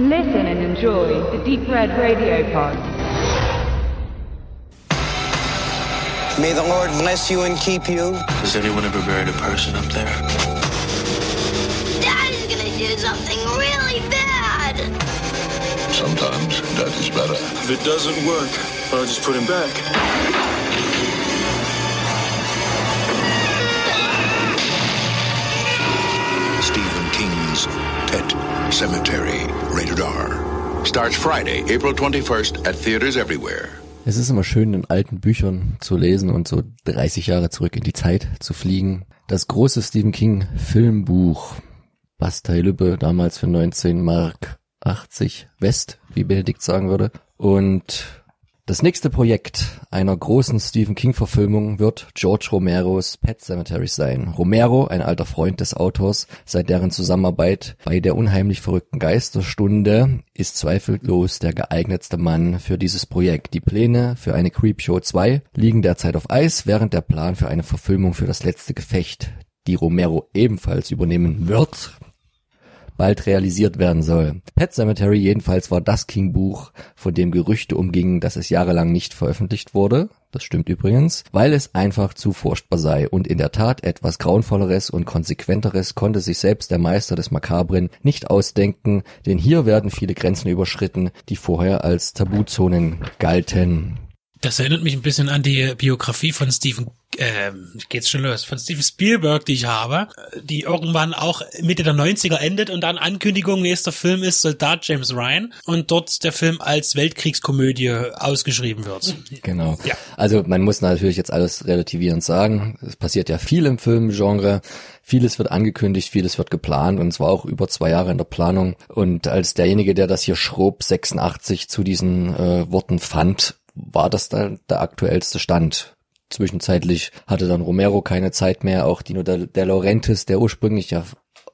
Listen and enjoy the Deep Red Radio Pod. May the Lord bless you and keep you. Has anyone ever buried a person up there? Daddy's gonna do something really bad. Sometimes that is better. If it doesn't work, I'll just put him back. Cemetery. Rated R. Starts Friday, April 21st at theaters everywhere. Es ist immer schön, in alten Büchern zu lesen und so 30 Jahre zurück in die Zeit zu fliegen. Das große Stephen King Filmbuch. Bastei Lübbe, damals für 19 Mark 80 West, wie Benedikt sagen würde. Und das nächste Projekt einer großen Stephen King Verfilmung wird George Romeros Pet Cemetery sein. Romero, ein alter Freund des Autors, seit deren Zusammenarbeit bei der unheimlich verrückten Geisterstunde, ist zweifellos der geeignetste Mann für dieses Projekt. Die Pläne für eine Creepshow 2 liegen derzeit auf Eis, während der Plan für eine Verfilmung für das letzte Gefecht, die Romero ebenfalls übernehmen wird, bald realisiert werden soll. Pet Cemetery jedenfalls war das King-Buch, von dem Gerüchte umgingen, dass es jahrelang nicht veröffentlicht wurde. Das stimmt übrigens, weil es einfach zu furchtbar sei. Und in der Tat etwas grauenvolleres und konsequenteres konnte sich selbst der Meister des Makabren nicht ausdenken, denn hier werden viele Grenzen überschritten, die vorher als Tabuzonen galten. Das erinnert mich ein bisschen an die Biografie von Stephen, ähm, geht's schon los, von Steven Spielberg, die ich habe, die irgendwann auch Mitte der 90er endet und dann Ankündigung, nächster Film ist Soldat James Ryan und dort der Film als Weltkriegskomödie ausgeschrieben wird. Genau. Ja. Also man muss natürlich jetzt alles relativierend sagen. Es passiert ja viel im Filmgenre. Vieles wird angekündigt, vieles wird geplant und zwar auch über zwei Jahre in der Planung. Und als derjenige, der das hier schrob, 86 zu diesen äh, Worten fand, war das dann der aktuellste Stand. Zwischenzeitlich hatte dann Romero keine Zeit mehr, auch Dino De, De Laurentiis, der ursprünglich ja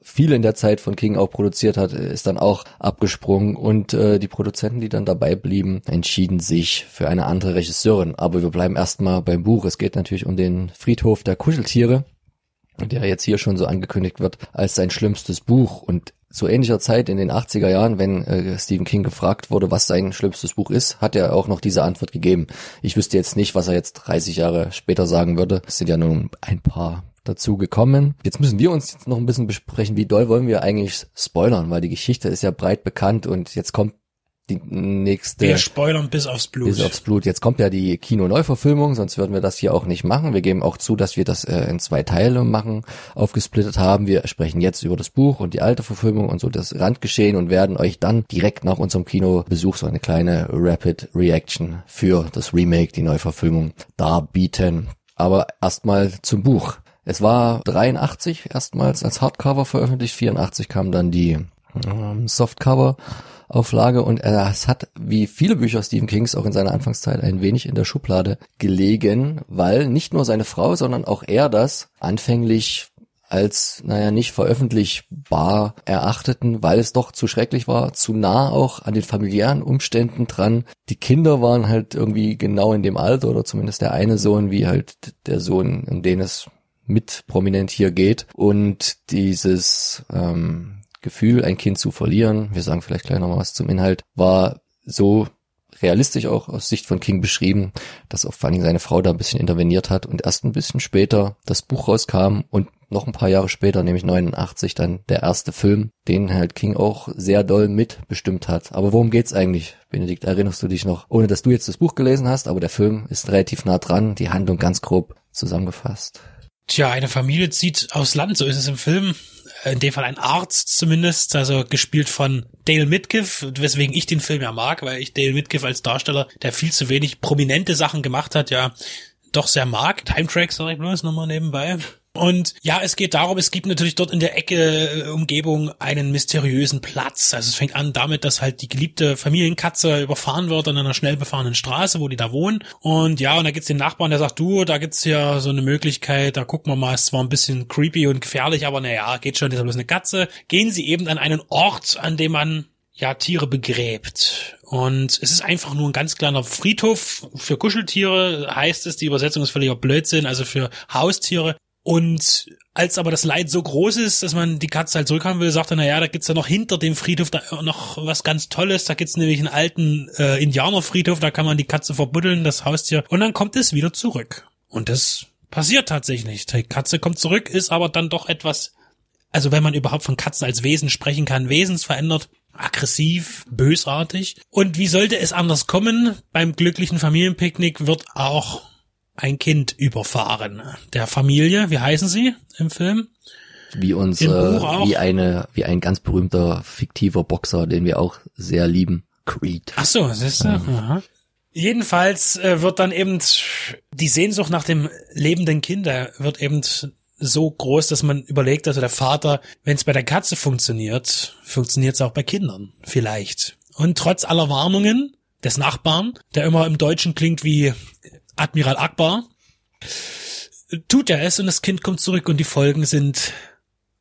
viel in der Zeit von King auch produziert hat, ist dann auch abgesprungen und äh, die Produzenten, die dann dabei blieben, entschieden sich für eine andere Regisseurin. Aber wir bleiben erstmal beim Buch. Es geht natürlich um den Friedhof der Kuscheltiere, der jetzt hier schon so angekündigt wird als sein schlimmstes Buch und zu ähnlicher Zeit in den 80er Jahren, wenn äh, Stephen King gefragt wurde, was sein schlimmstes Buch ist, hat er auch noch diese Antwort gegeben. Ich wüsste jetzt nicht, was er jetzt 30 Jahre später sagen würde. Es sind ja nun ein paar dazu gekommen. Jetzt müssen wir uns jetzt noch ein bisschen besprechen, wie doll wollen wir eigentlich spoilern, weil die Geschichte ist ja breit bekannt und jetzt kommt die nächste. Wir spoilern bis aufs Blut. Bis aufs Blut. Jetzt kommt ja die Kino-Neuverfilmung, sonst würden wir das hier auch nicht machen. Wir geben auch zu, dass wir das äh, in zwei Teile machen, aufgesplittet haben. Wir sprechen jetzt über das Buch und die alte Verfilmung und so das Randgeschehen und werden euch dann direkt nach unserem Kinobesuch so eine kleine Rapid Reaction für das Remake, die Neuverfilmung darbieten. Aber erstmal zum Buch. Es war 83 erstmals als Hardcover veröffentlicht, 84 kam dann die ähm, Softcover Auflage und es hat wie viele Bücher Stephen Kings auch in seiner Anfangszeit ein wenig in der Schublade gelegen, weil nicht nur seine Frau, sondern auch er das anfänglich als, naja, nicht veröffentlichbar erachteten, weil es doch zu schrecklich war, zu nah auch an den familiären Umständen dran. Die Kinder waren halt irgendwie genau in dem Alter oder zumindest der eine Sohn, wie halt der Sohn, um den es mit prominent hier geht. Und dieses ähm, Gefühl, ein Kind zu verlieren, wir sagen vielleicht gleich nochmal was zum Inhalt, war so realistisch auch aus Sicht von King beschrieben, dass auch vor seine Frau da ein bisschen interveniert hat und erst ein bisschen später das Buch rauskam und noch ein paar Jahre später, nämlich 89, dann der erste Film, den halt King auch sehr doll mitbestimmt hat. Aber worum geht's eigentlich? Benedikt, erinnerst du dich noch? Ohne dass du jetzt das Buch gelesen hast, aber der Film ist relativ nah dran, die Handlung ganz grob zusammengefasst. Tja, eine Familie zieht aus Land, so ist es im Film. In dem Fall ein Arzt zumindest, also gespielt von Dale Midkiff, weswegen ich den Film ja mag, weil ich Dale Midkiff als Darsteller, der viel zu wenig prominente Sachen gemacht hat, ja doch sehr mag. Time Track, sag ich bloß nochmal nebenbei. Und ja, es geht darum, es gibt natürlich dort in der Ecke äh, Umgebung einen mysteriösen Platz. Also es fängt an damit, dass halt die geliebte Familienkatze überfahren wird an einer schnell befahrenen Straße, wo die da wohnen. Und ja, und da gibt's den Nachbarn, der sagt, du, da gibt's ja so eine Möglichkeit, da gucken wir mal, ist zwar ein bisschen creepy und gefährlich, aber naja, geht schon, ist bloß eine Katze. Gehen sie eben an einen Ort, an dem man ja, Tiere begräbt. Und es ist einfach nur ein ganz kleiner Friedhof für Kuscheltiere, heißt es. Die Übersetzung ist völliger Blödsinn, also für Haustiere. Und Als aber das Leid so groß ist, dass man die Katze halt zurückhaben will, sagt er, na ja, da gibt's ja noch hinter dem Friedhof da noch was ganz Tolles. Da gibt's nämlich einen alten äh, Indianerfriedhof, da kann man die Katze verbuddeln, das Haustier. Und dann kommt es wieder zurück. Und das passiert tatsächlich. Die Katze kommt zurück, ist aber dann doch etwas, also wenn man überhaupt von Katzen als Wesen sprechen kann, wesensverändert, aggressiv, bösartig. Und wie sollte es anders kommen? Beim glücklichen Familienpicknick wird auch ein Kind überfahren. Der Familie, wie heißen sie im Film? Wie uns, äh, wie eine, wie ein ganz berühmter fiktiver Boxer, den wir auch sehr lieben. Creed. Ach so, siehst du? Aha. Jedenfalls äh, wird dann eben die Sehnsucht nach dem lebenden Kind äh, wird eben so groß, dass man überlegt, also der Vater, wenn es bei der Katze funktioniert, funktioniert es auch bei Kindern vielleicht. Und trotz aller Warnungen des Nachbarn, der immer im Deutschen klingt wie Admiral Akbar, tut er es und das Kind kommt zurück und die Folgen sind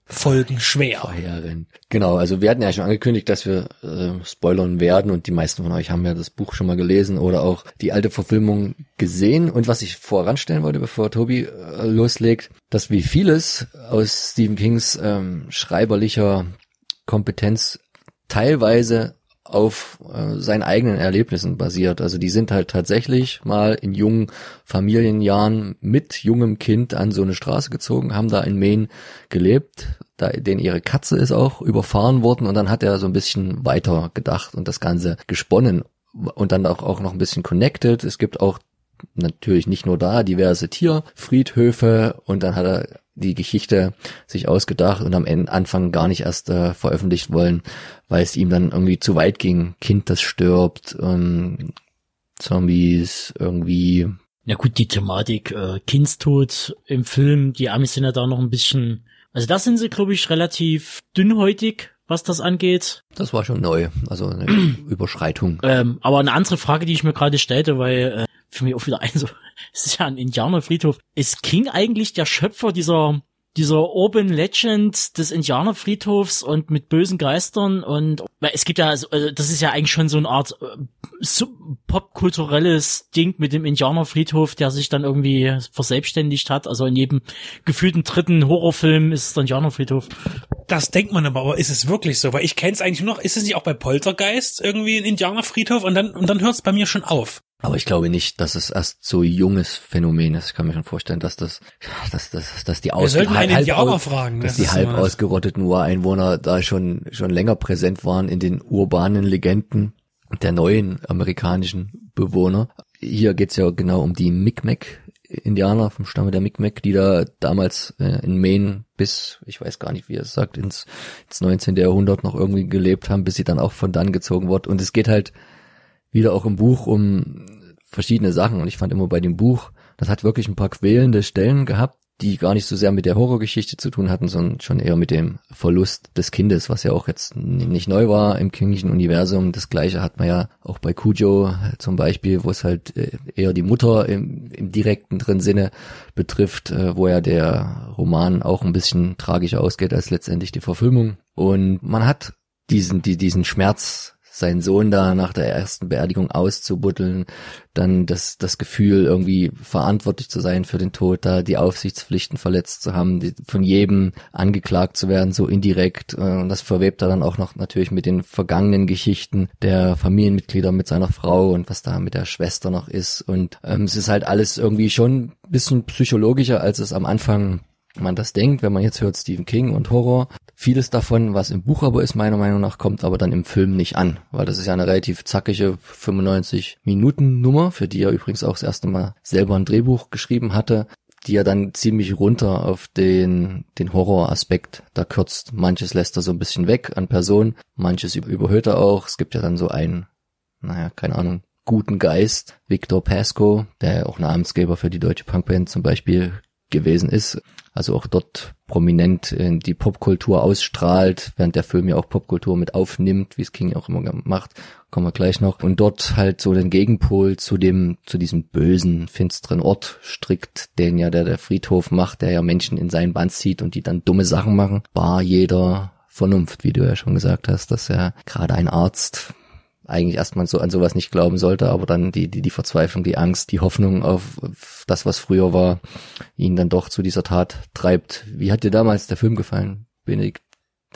folgenschwer. Verheerend. Genau, also wir hatten ja schon angekündigt, dass wir äh, spoilern werden und die meisten von euch haben ja das Buch schon mal gelesen oder auch die alte Verfilmung gesehen. Und was ich voranstellen wollte, bevor Tobi äh, loslegt, dass wie vieles aus Stephen Kings ähm, schreiberlicher Kompetenz teilweise auf äh, seinen eigenen Erlebnissen basiert. Also die sind halt tatsächlich mal in jungen Familienjahren mit jungem Kind an so eine Straße gezogen, haben da in Maine gelebt, da denen ihre Katze ist auch überfahren worden und dann hat er so ein bisschen weiter gedacht und das Ganze gesponnen und dann auch, auch noch ein bisschen connected. Es gibt auch natürlich nicht nur da diverse Tierfriedhöfe und dann hat er die Geschichte sich ausgedacht und am Anfang gar nicht erst äh, veröffentlicht wollen, weil es ihm dann irgendwie zu weit ging. Kind, das stirbt, ähm, Zombies, irgendwie. Ja gut, die Thematik äh, Kindstod im Film, die Amis sind ja da noch ein bisschen, also da sind sie, glaube ich, relativ dünnhäutig, was das angeht. Das war schon neu, also eine Überschreitung. Ähm, aber eine andere Frage, die ich mir gerade stellte, weil äh, für mich auch wieder ein so, es ist ja ein Indianerfriedhof. Ist King eigentlich der Schöpfer dieser dieser Urban Legend des Indianerfriedhofs und mit bösen Geistern und es gibt ja, so- also das ist ja eigentlich schon so eine Art äh, popkulturelles Ding mit dem Indianerfriedhof, der sich dann irgendwie verselbstständigt hat. Also in jedem gefühlten dritten Horrorfilm ist es der Indianerfriedhof. Das denkt man aber, aber ist es wirklich so? Weil ich kenne es eigentlich nur noch, ist es nicht auch bei Poltergeist irgendwie ein Indianerfriedhof und dann, und dann hört es bei mir schon auf. Aber ich glaube nicht, dass es erst so junges Phänomen ist. Ich kann mir schon vorstellen, dass das, dass, dass, dass die aus, halb Indianer aus- fragen. dass das die halb ausgerotteten Ureinwohner da schon, schon länger präsent waren in den urbanen Legenden der neuen amerikanischen Bewohner. Hier geht's ja genau um die Mi'kmaq Indianer vom Stamme der Mi'kmaq, die da damals äh, in Maine bis, ich weiß gar nicht, wie er es sagt, ins, ins 19. Jahrhundert noch irgendwie gelebt haben, bis sie dann auch von dann gezogen wurden. Und es geht halt wieder auch im Buch um verschiedene Sachen. Und ich fand immer bei dem Buch, das hat wirklich ein paar quälende Stellen gehabt, die gar nicht so sehr mit der Horrorgeschichte zu tun hatten, sondern schon eher mit dem Verlust des Kindes, was ja auch jetzt nicht neu war im kinglichen Universum. Das gleiche hat man ja auch bei Cujo zum Beispiel, wo es halt äh, eher die Mutter im, im direkten drin Sinne betrifft, äh, wo ja der Roman auch ein bisschen tragischer ausgeht als letztendlich die Verfilmung. Und man hat diesen, die, diesen Schmerz, seinen Sohn da nach der ersten Beerdigung auszubuddeln, dann das, das Gefühl, irgendwie verantwortlich zu sein für den Tod, da die Aufsichtspflichten verletzt zu haben, die, von jedem angeklagt zu werden, so indirekt. äh, Und das verwebt er dann auch noch natürlich mit den vergangenen Geschichten der Familienmitglieder mit seiner Frau und was da mit der Schwester noch ist. Und ähm, es ist halt alles irgendwie schon ein bisschen psychologischer, als es am Anfang man das denkt, wenn man jetzt hört Stephen King und Horror. Vieles davon, was im Buch aber ist, meiner Meinung nach, kommt aber dann im Film nicht an, weil das ist ja eine relativ zackige 95 Minuten Nummer, für die er übrigens auch das erste Mal selber ein Drehbuch geschrieben hatte, die er dann ziemlich runter auf den, den Horroraspekt da kürzt. Manches lässt er so ein bisschen weg an Personen, manches über- überhöht er auch. Es gibt ja dann so einen, naja, keine Ahnung, guten Geist, Victor Pasco, der auch Namensgeber für die deutsche Punkband zum Beispiel gewesen ist, also auch dort prominent in die Popkultur ausstrahlt, während der Film ja auch Popkultur mit aufnimmt, wie es King auch immer macht, kommen wir gleich noch, und dort halt so den Gegenpol zu dem, zu diesem bösen, finsteren Ort strickt, den ja der, der Friedhof macht, der ja Menschen in seinen Band zieht und die dann dumme Sachen machen, war jeder Vernunft, wie du ja schon gesagt hast, dass ja gerade ein Arzt eigentlich erstmal so an sowas nicht glauben sollte, aber dann die, die, die Verzweiflung, die Angst, die Hoffnung auf, auf das, was früher war, ihn dann doch zu dieser Tat treibt. Wie hat dir damals der Film gefallen, Benedikt?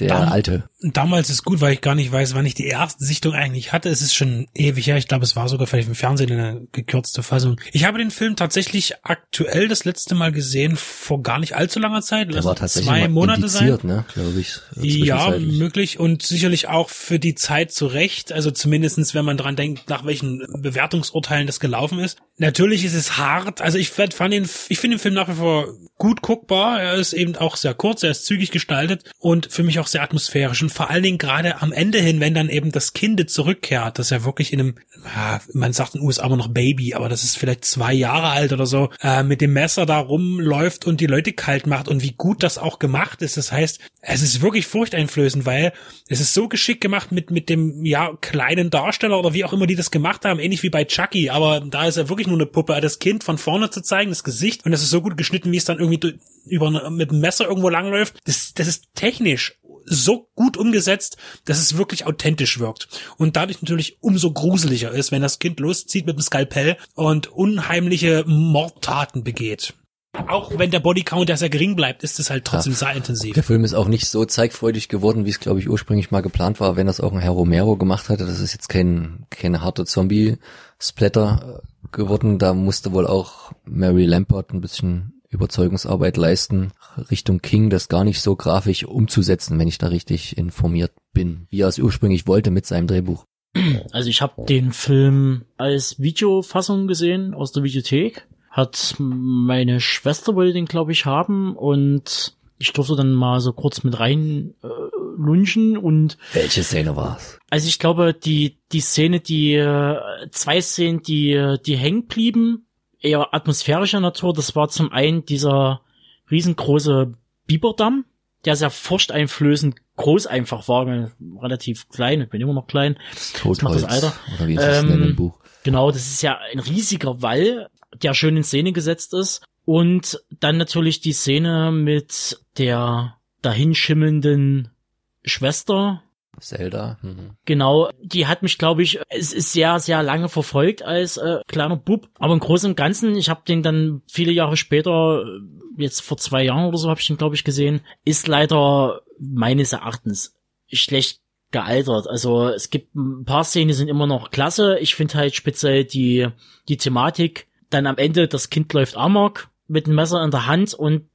Der Dam alte. Damals ist gut, weil ich gar nicht weiß, wann ich die erste Sichtung eigentlich hatte. Es ist schon ewig her. Ich glaube, es war sogar vielleicht im Fernsehen eine gekürzte Fassung. Ich habe den Film tatsächlich aktuell das letzte Mal gesehen vor gar nicht allzu langer Zeit. Der war tatsächlich zwei Monate sein. ne, glaube ich. äh, Ja, möglich und sicherlich auch für die Zeit zurecht. Also zumindestens, wenn man dran denkt, nach welchen Bewertungsurteilen das gelaufen ist. Natürlich ist es hart. Also ich fand den, ich finde den Film nach wie vor gut guckbar. Er ist eben auch sehr kurz, er ist zügig gestaltet und für mich auch sehr atmosphärisch. Und vor allen Dingen gerade am Ende hin, wenn dann eben das Kind zurückkehrt, das ja wirklich in einem, ja, man sagt in den USA immer noch Baby, aber das ist vielleicht zwei Jahre alt oder so, äh, mit dem Messer da rumläuft und die Leute kalt macht und wie gut das auch gemacht ist. Das heißt, es ist wirklich furchteinflößend, weil es ist so geschickt gemacht mit, mit dem, ja, kleinen Darsteller oder wie auch immer die das gemacht haben, ähnlich wie bei Chucky, aber da ist er wirklich nur eine Puppe, das Kind von vorne zu zeigen, das Gesicht und das ist so gut geschnitten, wie es dann irgendwie über, mit dem Messer irgendwo langläuft. Das, das ist technisch so gut umgesetzt, dass es wirklich authentisch wirkt. Und dadurch natürlich umso gruseliger ist, wenn das Kind loszieht mit dem Skalpell und unheimliche Mordtaten begeht. Auch wenn der Bodycount ja sehr gering bleibt, ist es halt trotzdem sehr intensiv. Der Film ist auch nicht so zeigfreudig geworden, wie es, glaube ich, ursprünglich mal geplant war, wenn das auch ein Herr Romero gemacht hatte. Das ist jetzt kein, keine harte Zombie-Splatter äh, geworden. Da musste wohl auch Mary Lampert ein bisschen Überzeugungsarbeit leisten, Richtung King das gar nicht so grafisch umzusetzen, wenn ich da richtig informiert bin, wie er es ursprünglich wollte mit seinem Drehbuch. Also ich habe den Film als Videofassung gesehen aus der Videothek. Hat meine Schwester wollte den, glaube ich, haben und ich durfte dann mal so kurz mit rein äh, lunchen und Welche Szene war's? also ich glaube die die Szene die äh, zwei Szenen die äh, die hängen blieben eher atmosphärischer Natur das war zum einen dieser riesengroße Biberdamm der sehr furchteinflößend groß einfach war relativ klein ich bin immer noch klein Totholz. macht das Alter. Oder wie ist Ähm, denn im Buch? Genau, das ist ja ein riesiger Wall, der schön in Szene gesetzt ist. Und dann natürlich die Szene mit der dahinschimmelnden Schwester. Zelda. Mhm. Genau, die hat mich, glaube ich, es ist sehr, sehr lange verfolgt als äh, kleiner Bub. Aber im Großen und Ganzen, ich habe den dann viele Jahre später, äh, jetzt vor zwei Jahren oder so, habe ich den, glaube ich, gesehen, ist leider meines Erachtens schlecht gealtert. Also es gibt ein paar Szenen, die sind immer noch klasse. Ich finde halt speziell die, die Thematik. Dann am Ende, das Kind läuft amok mit dem Messer in der Hand und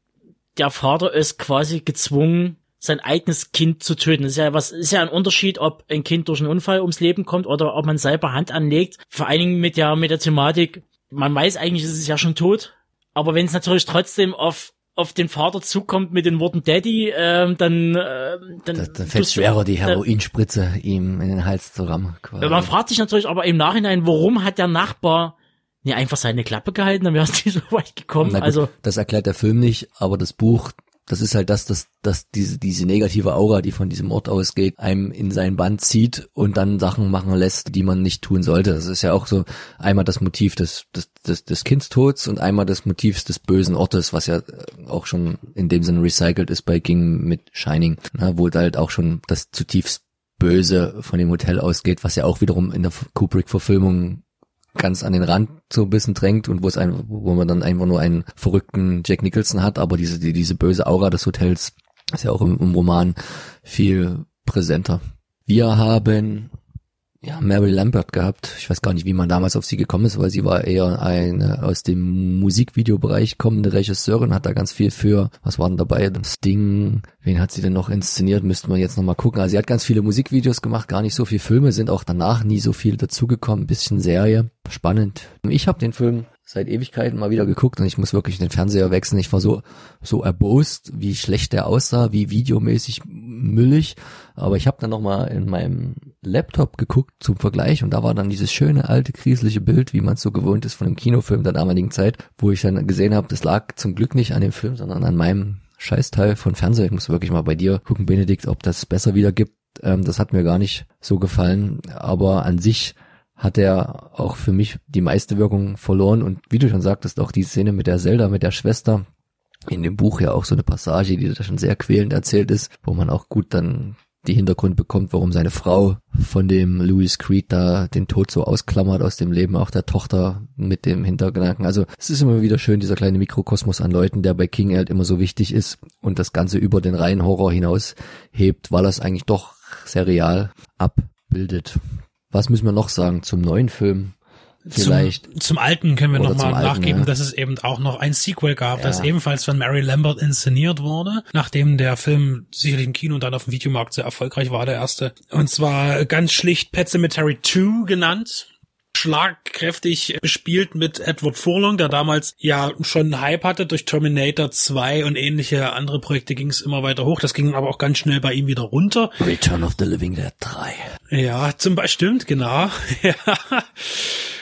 der Vater ist quasi gezwungen, sein eigenes Kind zu töten. Das ist ja was, ist ja ein Unterschied, ob ein Kind durch einen Unfall ums Leben kommt oder ob man selber Hand anlegt. Vor allen Dingen mit der, mit der Thematik, man weiß eigentlich, ist es ja schon tot. Aber wenn es natürlich trotzdem auf, auf den Vater zukommt mit den Worten Daddy, ähm, dann, ähm, dann, Da, dann fällt du- schwerer, die Heroinspritze ihm in den Hals zu rammen. Quasi. man fragt sich natürlich aber im Nachhinein, warum hat der Nachbar nicht einfach seine Klappe gehalten, dann wäre es nicht so weit gekommen. Gut, also das erklärt der Film nicht, aber das Buch, das ist halt das, dass, dass diese, diese negative Aura, die von diesem Ort ausgeht, einem in sein Band zieht und dann Sachen machen lässt, die man nicht tun sollte. Das ist ja auch so einmal das Motiv des, des, des, des Kindstods und einmal das Motiv des bösen Ortes, was ja äh, auch schon in dem Sinne recycelt ist bei King mit Shining, ne, wo halt auch schon das zutiefst Böse von dem Hotel ausgeht, was ja auch wiederum in der Kubrick-Verfilmung ganz an den Rand so ein bisschen drängt und wo es ein, wo man dann einfach nur einen verrückten Jack Nicholson hat, aber diese, die, diese böse Aura des Hotels ist ja auch im, im Roman viel präsenter. Wir haben ja Mary Lambert gehabt. Ich weiß gar nicht, wie man damals auf sie gekommen ist, weil sie war eher eine aus dem Musikvideobereich kommende Regisseurin, hat da ganz viel für, was war denn dabei? Sting, wen hat sie denn noch inszeniert? Müssten wir jetzt nochmal gucken. Also sie hat ganz viele Musikvideos gemacht, gar nicht so viel Filme, sind auch danach nie so viel dazugekommen. Bisschen Serie, spannend. Ich habe den Film seit Ewigkeiten mal wieder geguckt und ich muss wirklich den Fernseher wechseln. Ich war so, so erbost, wie schlecht der aussah, wie videomäßig müllig. Aber ich habe dann nochmal in meinem Laptop geguckt zum Vergleich und da war dann dieses schöne, alte, grieselige Bild, wie man es so gewohnt ist von einem Kinofilm der damaligen Zeit, wo ich dann gesehen habe, das lag zum Glück nicht an dem Film, sondern an meinem Scheißteil von Fernseher. Ich muss wirklich mal bei dir gucken, Benedikt, ob das besser wiedergibt. Ähm, das hat mir gar nicht so gefallen. Aber an sich hat er auch für mich die meiste Wirkung verloren. Und wie du schon sagtest, auch die Szene mit der Zelda, mit der Schwester, in dem Buch ja auch so eine Passage, die da schon sehr quälend erzählt ist, wo man auch gut dann die Hintergrund bekommt, warum seine Frau von dem Louis Creed da den Tod so ausklammert aus dem Leben auch der Tochter mit dem Hintergedanken. Also es ist immer wieder schön, dieser kleine Mikrokosmos an Leuten, der bei King halt immer so wichtig ist und das Ganze über den reinen Horror hinaus hebt, weil er es eigentlich doch sehr real abbildet. Was müssen wir noch sagen zum neuen Film? Vielleicht. Zum, zum alten können wir nochmal zum Alten, nachgeben, ja. dass es eben auch noch ein Sequel gab, das Ja. ebenfalls von Mary Lambert inszeniert wurde, nachdem der Film sicherlich im Kino und dann auf dem Videomarkt sehr erfolgreich war, der erste. Und zwar ganz schlicht Pet Cemetery 2 genannt. Schlagkräftig bespielt mit Edward Furlong, der damals ja schon einen Hype hatte durch Terminator 2 und ähnliche andere Projekte ging es immer weiter hoch. Das ging aber auch ganz schnell bei ihm wieder runter. Return of the Living Dead 3. Ja, zum Beispiel, stimmt, genau. ja.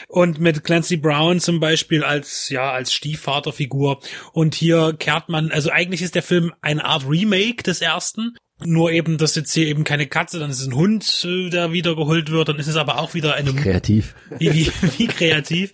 Und mit Clancy Brown zum Beispiel als, ja, als Stiefvaterfigur. Und hier kehrt man, also eigentlich ist der Film eine Art Remake des ersten. Nur eben, dass jetzt hier eben keine Katze, dann ist es ein Hund, äh, der wiedergeholt wird, dann ist es aber auch wieder eine Kreativ. wie, wie, wie kreativ.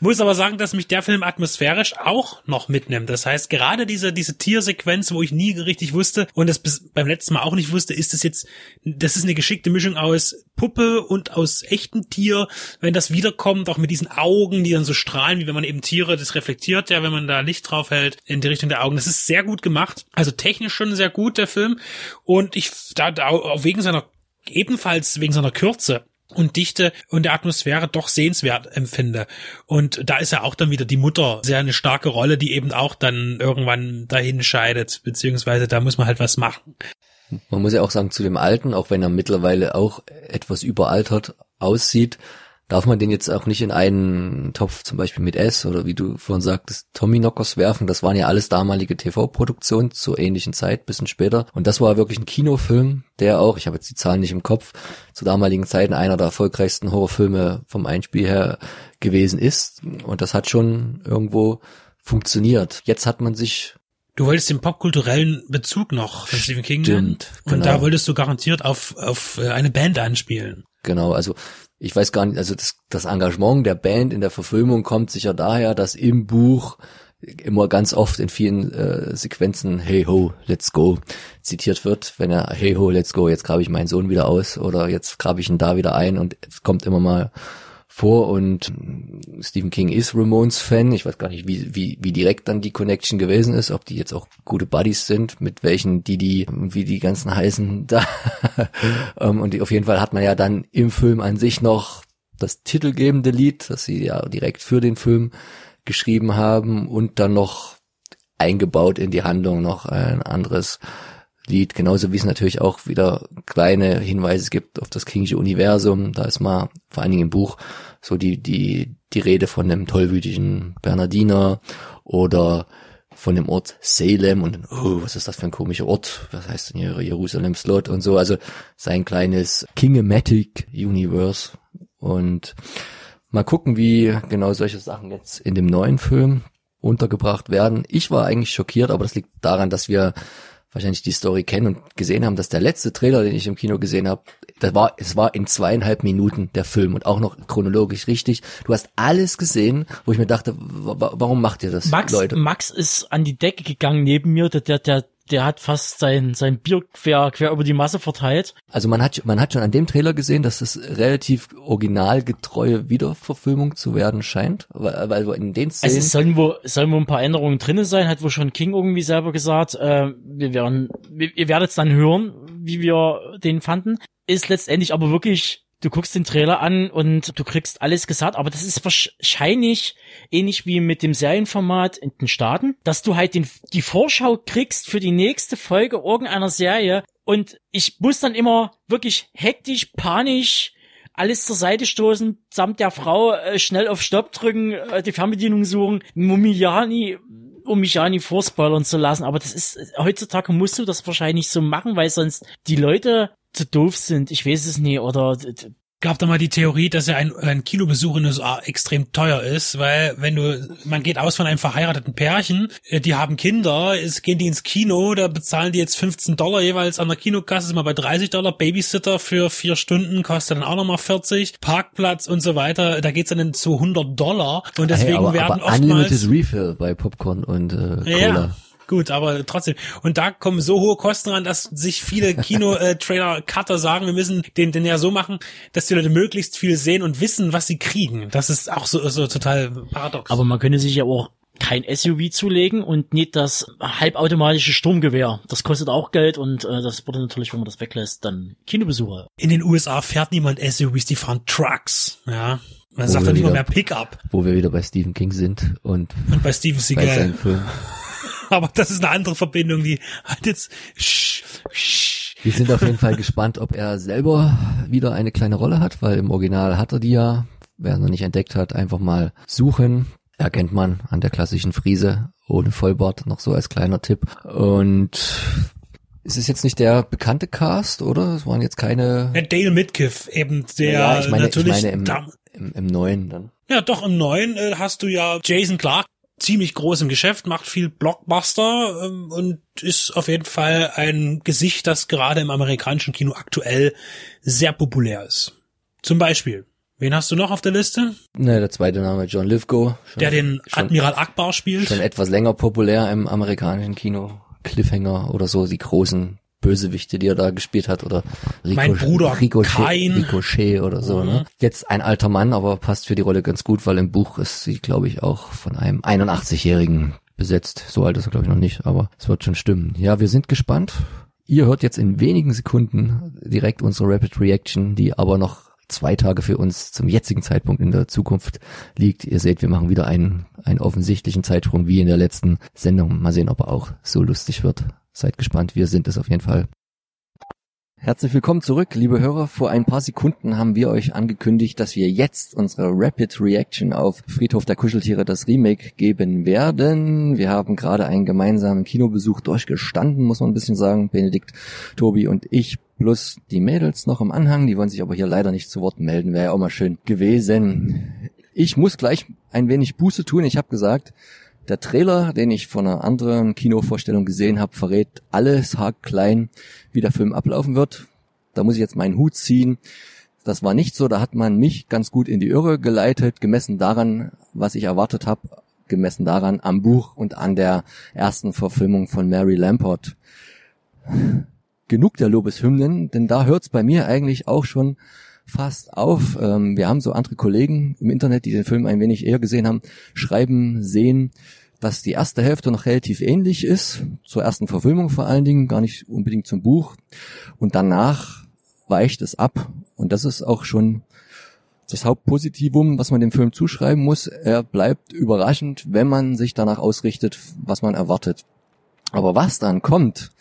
Muss aber sagen, dass mich der Film atmosphärisch auch noch mitnimmt. Das heißt, gerade diese, diese Tiersequenz, wo ich nie richtig wusste und das bis beim letzten Mal auch nicht wusste, ist es jetzt, das ist eine geschickte Mischung aus Puppe und aus echtem Tier. Wenn das wiederkommt, auch mit diesen Augen, die dann so strahlen, wie wenn man eben Tiere, das reflektiert ja, wenn man da Licht drauf hält, in die Richtung der Augen. Das ist sehr gut gemacht. Also technisch schon sehr gut, der Film. Und ich, da, da wegen seiner, ebenfalls wegen seiner Kürze und Dichte und der Atmosphäre doch sehenswert empfinde. Und da ist ja auch dann wieder die Mutter sehr eine starke Rolle, die eben auch dann irgendwann dahin scheidet, beziehungsweise da muss man halt was machen. Man muss ja auch sagen, zu dem Alten, auch wenn er mittlerweile auch etwas überaltert aussieht, darf man den jetzt auch nicht in einen Topf zum Beispiel mit S oder wie du vorhin sagtest, Tommy Knockers werfen. Das waren ja alles damalige TV-Produktionen zur ähnlichen Zeit, bisschen später. Und das war wirklich ein Kinofilm, der auch, ich habe jetzt die Zahlen nicht im Kopf, zu damaligen Zeiten einer der erfolgreichsten Horrorfilme vom Einspiel her gewesen ist. Und das hat schon irgendwo funktioniert. Jetzt hat man sich Du wolltest den popkulturellen Bezug noch von Stephen King Stimmt, nennen. Und genau. da wolltest du garantiert auf, auf äh, eine Band anspielen. Genau, also ich weiß gar nicht, also das, das Engagement der Band in der Verfilmung kommt sicher daher, dass im Buch immer ganz oft in vielen äh, Sequenzen Hey ho, let's go zitiert wird, wenn er Hey ho, let's go, jetzt grabe ich meinen Sohn wieder aus oder jetzt grabe ich ihn da wieder ein und es kommt immer mal vor und Stephen King ist Ramones Fan. Ich weiß gar nicht, wie, wie, wie direkt dann die Connection gewesen ist, ob die jetzt auch gute Buddies sind, mit welchen die die, wie die ganzen heißen da. Ähm, und auf jeden Fall hat man ja dann im Film an sich noch das titelgebende Lied, das sie ja direkt für den Film geschrieben haben und dann noch eingebaut in die Handlung noch ein anderes Lied, genauso wie es natürlich auch wieder kleine Hinweise gibt auf das Kingische Universum. Da ist mal vor allen Dingen im Buch so die, die, die Rede von dem tollwütigen Bernardiner oder von dem Ort Salem und oh, was ist das für ein komischer Ort? Was heißt denn hier Jerusalem Slot und so? Also sein kleines Kingematic Universe und mal gucken, wie genau solche Sachen jetzt in dem neuen Film untergebracht werden. Ich war eigentlich schockiert, aber das liegt daran, dass wir wahrscheinlich die Story kennen und gesehen haben, dass der letzte Trailer, den ich im Kino gesehen habe, das war, es war in zweieinhalb Minuten der Film und auch noch chronologisch richtig. Du hast alles gesehen, wo ich mir dachte, wa- warum macht ihr das, Max, Leute? Max ist an die Decke gegangen neben mir, der, der, der, der hat fast sein, sein Bier quer, quer über die Masse verteilt. Also man hat, man hat schon an dem Trailer gesehen, dass es relativ originalgetreue Wiederverfilmung zu werden scheint, weil, weil in den Szenen Also es sollen wohl, sollen wohl ein paar Änderungen drinne sein, hat wohl schon King irgendwie selber gesagt. Äh, wir werden, wir, ihr werdet es dann hören, wie wir den fanden. Ist letztendlich aber wirklich, du guckst den Trailer an und du kriegst alles gesagt, aber das ist wahrscheinlich ähnlich wie mit dem Serienformat in den Staaten, dass du halt den, die Vorschau kriegst für die nächste Folge irgendeiner Serie und ich muss dann immer wirklich hektisch, panisch alles zur Seite stoßen, samt der Frau äh, schnell auf Stopp drücken, äh, die Fernbedienung suchen, Mumiani, um mich ja nicht vorspoilern zu lassen. Aber das ist, heutzutage musst du das wahrscheinlich so machen, weil sonst die Leute zu doof sind. Ich weiß es nie. Oder gab da mal die Theorie, dass ja ein, ein Kinobesuch in den USA extrem teuer ist, weil wenn du, man geht aus von einem verheirateten Pärchen, äh, die haben Kinder, es gehen die ins Kino, da bezahlen die jetzt 15 Dollar jeweils an der Kinokasse, ist mal bei 30 Dollar, Babysitter für vier Stunden kostet dann auch nochmal 40, Parkplatz und so weiter, da geht's dann zu 100 Dollar und deswegen hey, aber, werden aber Unlimited oftmals Refill bei Popcorn und äh, Cola. Ja. Gut, aber trotzdem. Und da kommen so hohe Kosten ran, dass sich viele Kino-Trailer-Cutter sagen, wir müssen den, den ja so machen, dass die Leute möglichst viel sehen und wissen, was sie kriegen. Das ist auch so, so total paradox. Aber man könnte sich ja auch kein SUV zulegen und nicht das halbautomatische Sturmgewehr. Das kostet auch Geld und äh, das wurde natürlich, wenn man das weglässt, dann Kinobesucher. in den USA fährt niemand SUVs, die fahren Trucks. Ja. Man Wo sagt dann immer mehr Pickup. Wo wir wieder bei Stephen King sind und Und bei Steven bei Seagal. Aber das ist eine andere Verbindung, die hat jetzt. Wir sind auf jeden Fall gespannt, ob er selber wieder eine kleine Rolle hat, weil im Original hat er die ja. Wer er noch nicht entdeckt hat, einfach mal suchen. Erkennt man an der klassischen Frise ohne Vollbart, noch so als kleiner Tipp. Und es ist jetzt nicht der bekannte Cast, oder? Es waren jetzt keine. Ja, Dale Midkiff, eben der ja, ich meine, ich natürlich. meine im, im, im neuen dann. ja, doch im neuen äh, hast du ja Jason Clark ziemlich groß im Geschäft, macht viel Blockbuster ähm, und ist auf jeden Fall ein Gesicht, das gerade im amerikanischen Kino aktuell sehr populär ist. Zum Beispiel. Wen hast du noch auf der Liste? Ne, der zweite Name John Lithgow. Schon, Der den Admiral Akbar spielt. schon etwas länger populär im amerikanischen Kino. Cliffhanger oder so, die großen Bösewichte, die er da gespielt hat, oder Mein Bruder Ricochet, Kain. Ricochet oder so, Mhm. ne? Jetzt ein alter Mann, aber passt für die Rolle ganz gut, weil im Buch ist sie, glaube ich, auch von einem 81-Jährigen besetzt. So alt ist er, glaube ich, noch nicht, aber es wird schon stimmen. Ja, wir sind gespannt. Ihr hört jetzt in wenigen Sekunden direkt unsere Rapid Reaction, die aber noch zwei Tage für uns zum jetzigen Zeitpunkt in der Zukunft liegt. Ihr seht, wir machen wieder einen, einen offensichtlichen Zeitsprung wie in der letzten Sendung. Mal sehen, ob er auch so lustig wird. Seid gespannt, wir sind es auf jeden Fall. Herzlich willkommen zurück, liebe Hörer. Vor ein paar Sekunden haben wir euch angekündigt, dass wir jetzt unsere Rapid Reaction auf Friedhof der Kuscheltiere das Remake geben werden. Wir haben gerade einen gemeinsamen Kinobesuch durchgestanden, muss man ein bisschen sagen. Benedikt, Tobi und ich plus die Mädels noch im Anhang. Die wollen sich aber hier leider nicht zu Wort melden. Wäre ja auch mal schön gewesen. Ich muss gleich ein wenig Buße tun. Ich habe gesagt, der Trailer, den ich von einer anderen Kinovorstellung gesehen habe, verrät alles haarklein, wie der Film ablaufen wird. Da muss ich jetzt meinen Hut ziehen. Das war nicht so, da hat man mich ganz gut in die Irre geleitet, gemessen daran, was ich erwartet habe, gemessen daran am Buch und an der ersten Verfilmung von Mary Lamport. Genug der Lobeshymnen, denn da hört's bei mir eigentlich auch schon fast auf. Ähm, wir haben so andere Kollegen im Internet, die den Film ein wenig eher gesehen haben, schreiben, sehen, dass die erste Hälfte noch relativ ähnlich ist, zur ersten Verfilmung vor allen Dingen, gar nicht unbedingt zum Buch. Und danach weicht es ab. Und das ist auch schon das Hauptpositivum, was man dem Film zuschreiben muss. Er bleibt überraschend, wenn man sich danach ausrichtet, was man erwartet. Aber was dann kommt,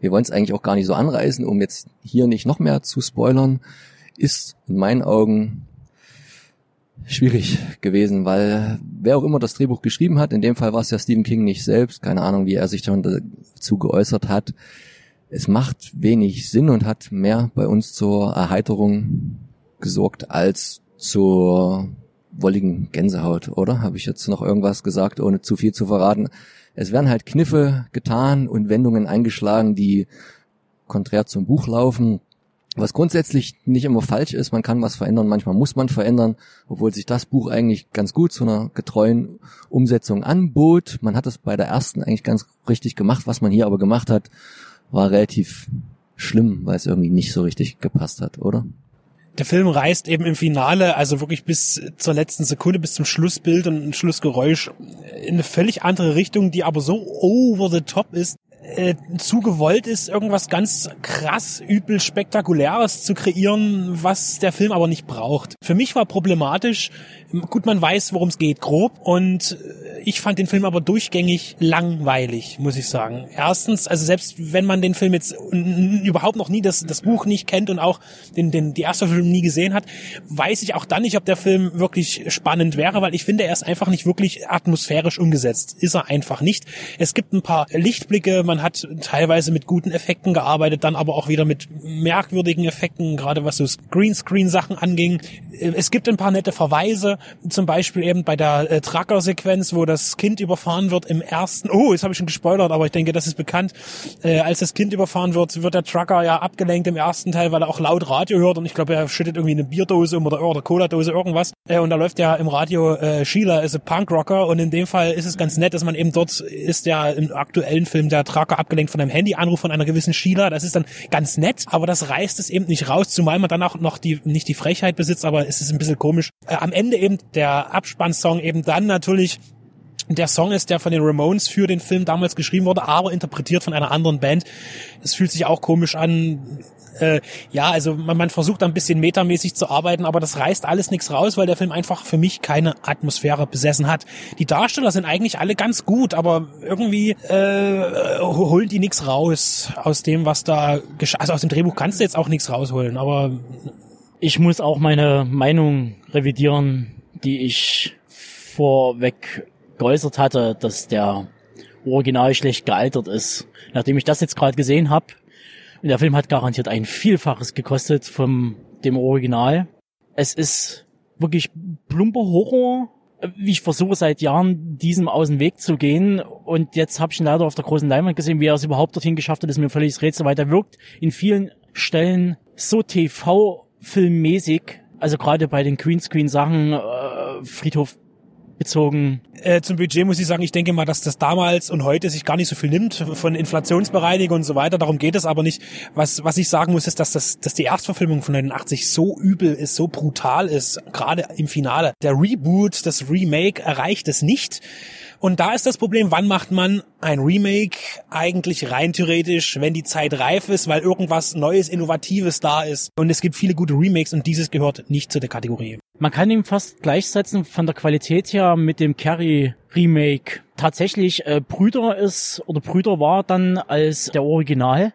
wir wollen es eigentlich auch gar nicht so anreißen, um jetzt hier nicht noch mehr zu spoilern, ist in meinen Augen schwierig gewesen, weil wer auch immer das Drehbuch geschrieben hat, in dem Fall war es ja Stephen King nicht selbst, keine Ahnung, wie er sich dazu geäußert hat. Es macht wenig Sinn und hat mehr bei uns zur Erheiterung gesorgt als zur wolligen Gänsehaut, oder? Habe ich jetzt noch irgendwas gesagt, ohne zu viel zu verraten? Es werden halt Kniffe getan und Wendungen eingeschlagen, die konträr zum Buch laufen. Was grundsätzlich nicht immer falsch ist, man kann was verändern, manchmal muss man verändern, obwohl sich das Buch eigentlich ganz gut zu einer getreuen Umsetzung anbot. Man hat es bei der ersten eigentlich ganz richtig gemacht, was man hier aber gemacht hat, war relativ schlimm, weil es irgendwie nicht so richtig gepasst hat, oder? Der Film reißt eben im Finale, also wirklich bis zur letzten Sekunde, bis zum Schlussbild und Schlussgeräusch in eine völlig andere Richtung, die aber so over the top ist, äh, zu gewollt ist, irgendwas ganz krass, übel, spektakuläres zu kreieren, was der Film aber nicht braucht. Für mich war problematisch, gut, man weiß, worum es geht, grob, und äh, ich fand den Film aber durchgängig langweilig, muss ich sagen. Erstens, also selbst wenn man den Film jetzt überhaupt noch nie das, das Buch nicht kennt und auch den, den, die erste Film nie gesehen hat, weiß ich auch dann nicht, ob der Film wirklich spannend wäre, weil ich finde, er ist einfach nicht wirklich atmosphärisch umgesetzt. Ist er einfach nicht. Es gibt ein paar Lichtblicke, man hat teilweise mit guten Effekten gearbeitet, dann aber auch wieder mit merkwürdigen Effekten, gerade was so Greenscreen-Sachen anging. Es gibt ein paar nette Verweise, zum Beispiel eben bei der äh, Trucker-Sequenz, wo das Kind überfahren wird im ersten, oh, jetzt habe ich schon gespoilert, aber ich denke, das ist bekannt. Äh, als das Kind überfahren wird, wird der Trucker ja abgelenkt im ersten Teil, weil er auch laut Radio hört und ich glaube, er schüttet irgendwie eine Bierdose um oder, oder Cola-Dose, irgendwas. Äh, und da läuft ja im Radio äh, Sheila is a Punk-Rocker und in dem Fall ist es ganz nett, dass man eben dort ist ja im aktuellen Film der Trucker abgelenkt von einem Handyanruf von einer gewissen Sheila. Das ist dann ganz nett, aber das reißt es eben nicht raus, zumal man dann auch noch die, nicht die Frechheit besitzt, aber es ist ein bisschen komisch. Äh, am Ende eben der Abspannsong eben dann natürlich der Song ist, der von den Ramones für den Film damals geschrieben wurde, aber interpretiert von einer anderen Band. Es fühlt sich auch komisch an. Äh, ja, also man, man versucht ein bisschen metamäßig zu arbeiten, aber das reißt alles nichts raus, weil der Film einfach für mich keine Atmosphäre besessen hat. Die Darsteller sind eigentlich alle ganz gut, aber irgendwie äh, holen die nichts raus aus dem, was da also aus dem Drehbuch kannst du jetzt auch nichts rausholen, aber ich muss auch meine Meinung revidieren, die ich vorweg geäußert hatte, dass der Original schlecht gealtert ist. Nachdem ich das jetzt gerade gesehen habe, der Film hat garantiert ein Vielfaches gekostet vom dem Original. Es ist wirklich plumper Horror, wie ich versuche seit Jahren diesem aus dem Weg zu gehen und jetzt habe ich ihn leider auf der großen Leinwand gesehen, wie er es überhaupt dorthin geschafft hat, ist mir völlig Rätsel, weil der wirkt in vielen Stellen so TV-filmmäßig, also gerade bei den Greenscreen-Sachen, äh, Friedhof bezogen? Äh, zum Budget muss ich sagen, ich denke mal, dass das damals und heute sich gar nicht so viel nimmt von Inflationsbereinigung und so weiter. Darum geht es aber nicht. Was, was ich sagen muss, ist, dass, das, dass die Erstverfilmung von 89 so übel ist, so brutal ist, gerade im Finale. Der Reboot, das Remake erreicht es nicht. Und da ist das Problem, wann macht man ein Remake eigentlich rein theoretisch, wenn die Zeit reif ist, weil irgendwas Neues, Innovatives da ist. Und es gibt viele gute Remakes und dieses gehört nicht zu der Kategorie. Man kann ihn fast gleichsetzen von der Qualität her mit dem Carrie Remake. Tatsächlich äh, Brüder ist oder Brüder war dann als der Original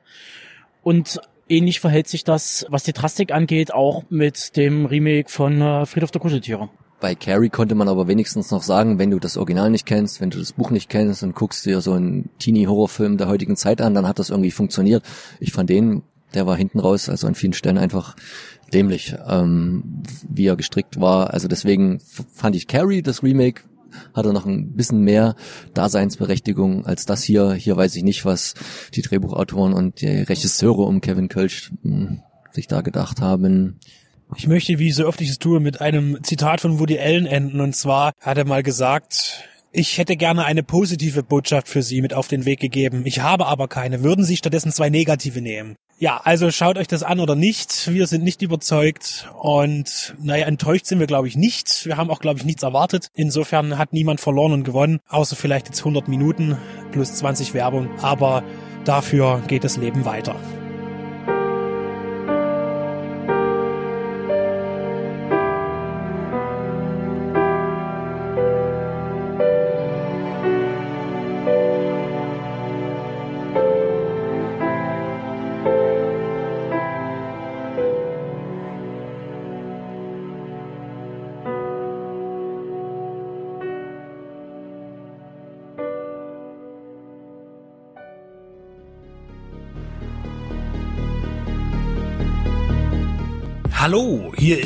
und ähnlich verhält sich das, was die Drastik angeht, auch mit dem Remake von äh, Friedhof der Kuscheltiere. Bei Carrie konnte man aber wenigstens noch sagen, wenn du das Original nicht kennst, wenn du das Buch nicht kennst und guckst dir so einen Teenie-Horrorfilm der heutigen Zeit an, dann hat das irgendwie funktioniert. Ich fand den, der war hinten raus, also an vielen Stellen einfach dämlich, ähm, wie er gestrickt war. Also deswegen fand ich Carrie, das Remake, hatte noch ein bisschen mehr Daseinsberechtigung als das hier. Hier weiß ich nicht, was die Drehbuchautoren und die Regisseure um Kevin Kölsch hm, sich da gedacht haben. Ich möchte, wie so oft ich es tue, mit einem Zitat von Woody Allen enden. Und zwar hat er mal gesagt, ich hätte gerne eine positive Botschaft für Sie mit auf den Weg gegeben. Ich habe aber keine. Würden Sie stattdessen zwei negative nehmen? Ja, also schaut euch das an oder nicht. Wir sind nicht überzeugt und naja, enttäuscht sind wir, glaube ich, nicht. Wir haben auch, glaube ich, nichts erwartet. Insofern hat niemand verloren und gewonnen, außer vielleicht jetzt 100 Minuten plus 20 Werbung. Aber dafür geht das Leben weiter.